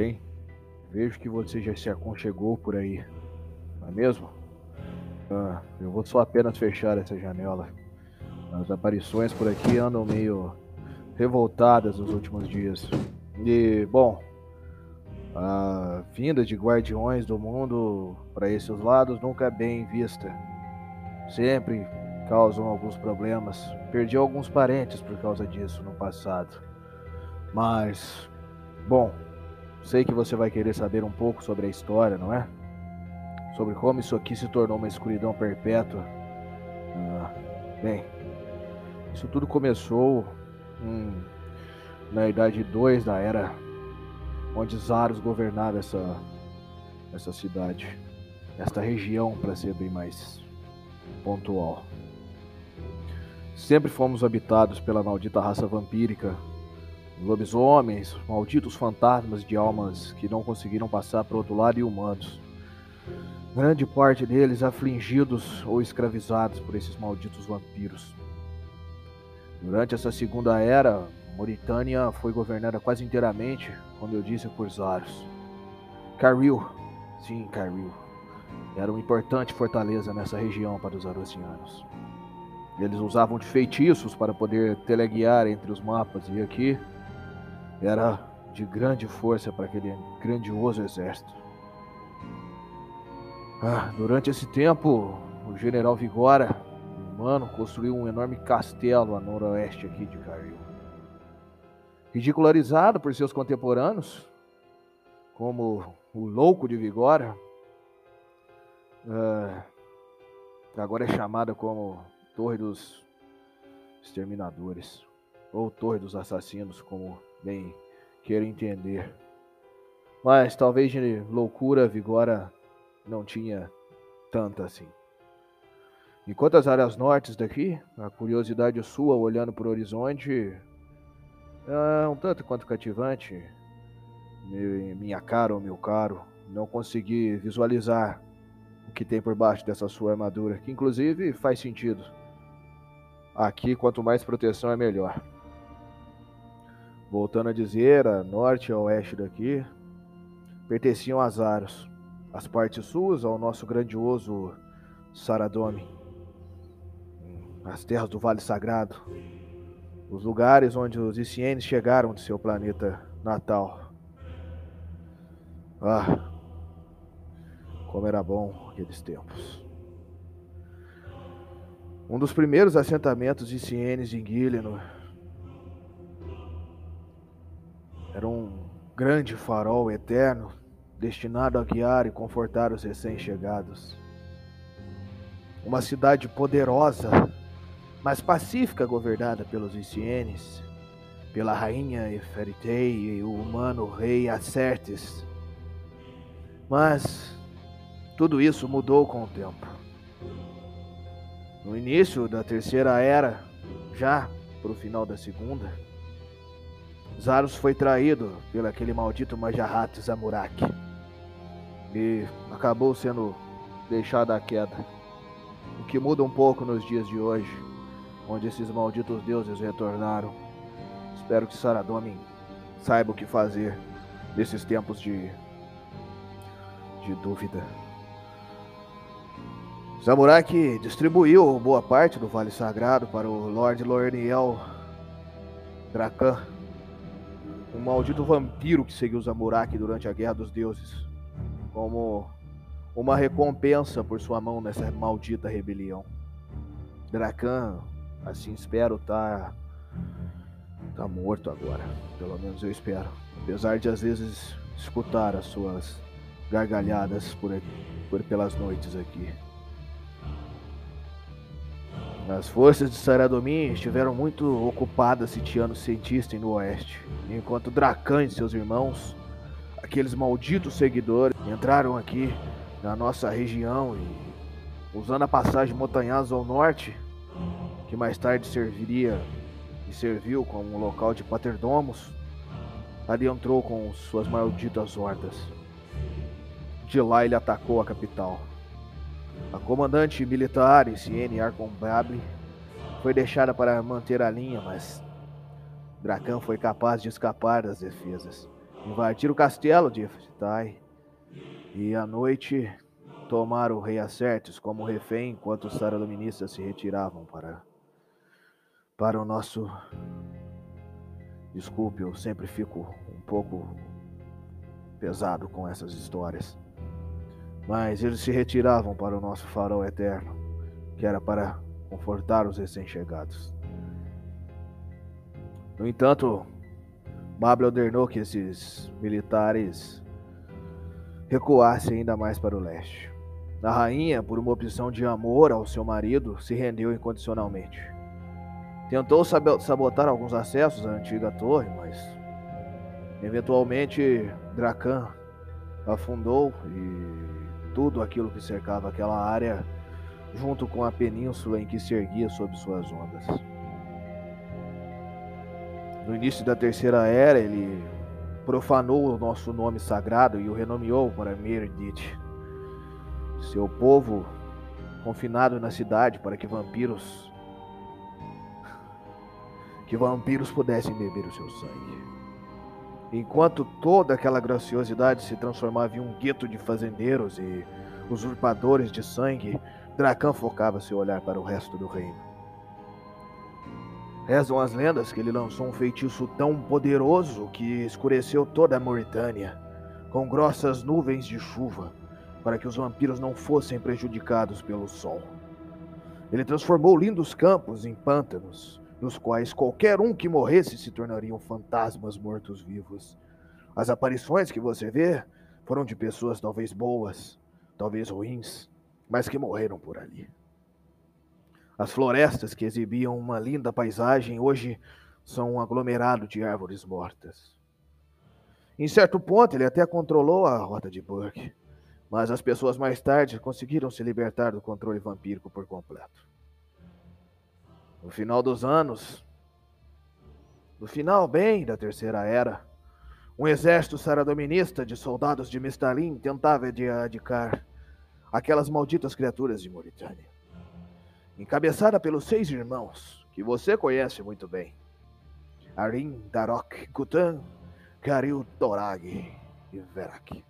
Bem, vejo que você já se aconchegou por aí, não é mesmo? Ah, eu vou só apenas fechar essa janela. As aparições por aqui andam meio revoltadas nos últimos dias. E, bom, a vinda de guardiões do mundo para esses lados nunca é bem vista. Sempre causam alguns problemas. Perdi alguns parentes por causa disso no passado. Mas, bom, sei que você vai querer saber um pouco sobre a história, não é? Sobre como isso aqui se tornou uma escuridão perpétua. Ah, bem, isso tudo começou hum, na Idade 2 da Era, onde Zaros governava essa, essa cidade, esta região, para ser bem mais pontual. Sempre fomos habitados pela maldita raça vampírica, lobisomens, malditos fantasmas de almas que não conseguiram passar para o outro lado e humanos. Grande parte deles afligidos ou escravizados por esses malditos vampiros. Durante essa segunda era, Mauritânia foi governada quase inteiramente, como eu disse, por Zaros. Carril, sim, Carril, era uma importante fortaleza nessa região para os Arosianos. Eles usavam de feitiços para poder teleguiar entre os mapas, e aqui era de grande força para aquele grandioso exército. Ah, durante esse tempo, o general Vigora, humano, construiu um enorme castelo a noroeste aqui de Carril. Ridicularizado por seus contemporâneos, como o louco de Vigora, ah, agora é chamada como Torre dos Exterminadores, ou Torre dos Assassinos, como bem queira entender. Mas talvez de loucura Vigora não tinha tanta assim. Enquanto as áreas nortes daqui, a curiosidade sua olhando para o horizonte é um tanto quanto cativante. Minha cara ou meu caro, não consegui visualizar o que tem por baixo dessa sua armadura, que inclusive faz sentido. Aqui, quanto mais proteção é melhor. Voltando a dizer, a norte e a oeste daqui pertenciam a Zaros. As partes suas ao nosso grandioso Saradome. As terras do Vale Sagrado. Os lugares onde os Icienes chegaram de seu planeta natal. Ah, como era bom aqueles tempos. Um dos primeiros assentamentos de Cienes de Guilherme era um grande farol eterno destinado a guiar e confortar os recém-chegados. Uma cidade poderosa, mas pacífica, governada pelos Icienes, pela rainha Eferitei e o humano rei Acertes. Mas tudo isso mudou com o tempo. No início da terceira era, já para o final da segunda, Zaros foi traído pelo aquele maldito Majahat Zamurak e acabou sendo deixado à queda. O que muda um pouco nos dias de hoje, onde esses malditos deuses retornaram. Espero que Saradomin saiba o que fazer nesses tempos de de dúvida. Zamurak distribuiu boa parte do Vale Sagrado para o Lord Lorniel Drakan, um maldito vampiro que seguiu Zamurak durante a Guerra dos Deuses, como uma recompensa por sua mão nessa maldita rebelião. Drakan, assim espero, tá tá morto agora, pelo menos eu espero. Apesar de às vezes escutar as suas gargalhadas por, por pelas noites aqui. As forças de Saradomin estiveram muito ocupadas sitiando Cientista no oeste, enquanto Dracan e seus irmãos, aqueles malditos seguidores, entraram aqui na nossa região e, usando a passagem montanhosa ao norte, que mais tarde serviria e serviu como um local de paterdomos, ali entrou com suas malditas hordas. De lá ele atacou a capital. A comandante militar, Siene Arcombable, foi deixada para manter a linha, mas Dracan foi capaz de escapar das defesas invadiram o castelo de Eftai e à noite tomaram o rei Acertes como refém enquanto os saradoministas se retiravam para para o nosso Desculpe, eu sempre fico um pouco pesado com essas histórias. Mas eles se retiravam para o nosso farol eterno, que era para confortar os recém-chegados. No entanto, Babel ordenou que esses militares recuassem ainda mais para o leste. A rainha, por uma opção de amor ao seu marido, se rendeu incondicionalmente. Tentou sabotar alguns acessos à antiga torre, mas eventualmente Dracan afundou e tudo aquilo que cercava aquela área, junto com a península em que se erguia sob suas ondas. No início da Terceira Era, ele profanou o nosso nome sagrado e o renomeou para Mirdit. Seu povo, confinado na cidade para que vampiros que vampiros pudessem beber o seu sangue. Enquanto toda aquela graciosidade se transformava em um gueto de fazendeiros e usurpadores de sangue, Dracan focava seu olhar para o resto do reino. Rezam as lendas que ele lançou um feitiço tão poderoso que escureceu toda a Mauritânia, com grossas nuvens de chuva, para que os vampiros não fossem prejudicados pelo sol. Ele transformou lindos campos em pântanos, nos quais qualquer um que morresse se tornariam fantasmas mortos-vivos. As aparições que você vê foram de pessoas talvez boas, talvez ruins, mas que morreram por ali. As florestas que exibiam uma linda paisagem hoje são um aglomerado de árvores mortas. Em certo ponto, ele até controlou a rota de Burke, mas as pessoas mais tarde conseguiram se libertar do controle vampírico por completo. No final dos anos, no final bem da Terceira Era, um exército saradominista de soldados de Mistalim tentava erradicar aquelas malditas criaturas de Mauritânia. Encabeçada pelos seis irmãos, que você conhece muito bem. Arin, Darok, Kutan, Karil, Dorag e Verak.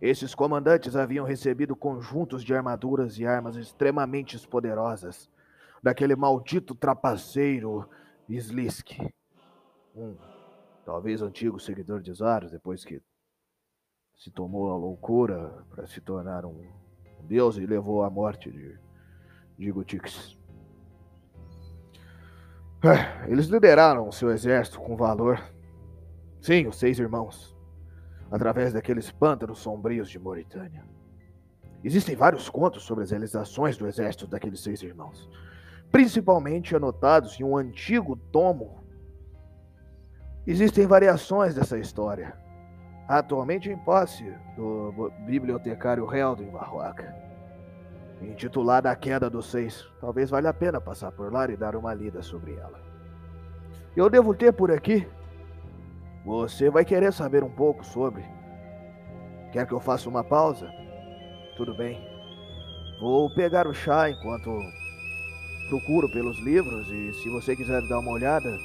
Esses comandantes haviam recebido conjuntos de armaduras e armas extremamente poderosas daquele maldito trapaceiro Slisk. Um talvez antigo seguidor de Zaros, depois que se tomou a loucura para se tornar um, deus e levou à morte de, de Gutix. É, eles lideraram o seu exército com valor. Sim, os seis irmãos. Através daqueles pântanos sombrios de Mauritânia. Existem vários contos sobre as realizações do exército daqueles seis irmãos principalmente anotados em um antigo tomo. Existem variações dessa história, atualmente em posse do bibliotecário Heldon Barroca, intitulada A Queda dos Seis. Talvez valha a pena passar por lá e dar uma lida sobre ela. Eu devo ter por aqui. Você vai querer saber um pouco sobre. Quer que eu faça uma pausa? Tudo bem. Vou pegar o chá enquanto procuro pelos livros e se você quiser dar uma olhada,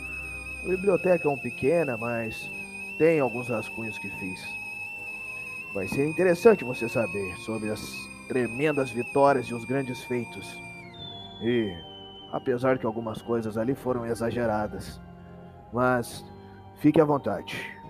a biblioteca é um pequena, mas tem alguns rascunhos que fiz. Vai ser interessante você saber sobre as tremendas vitórias e os grandes feitos. E apesar que algumas coisas ali foram exageradas, mas fique à vontade.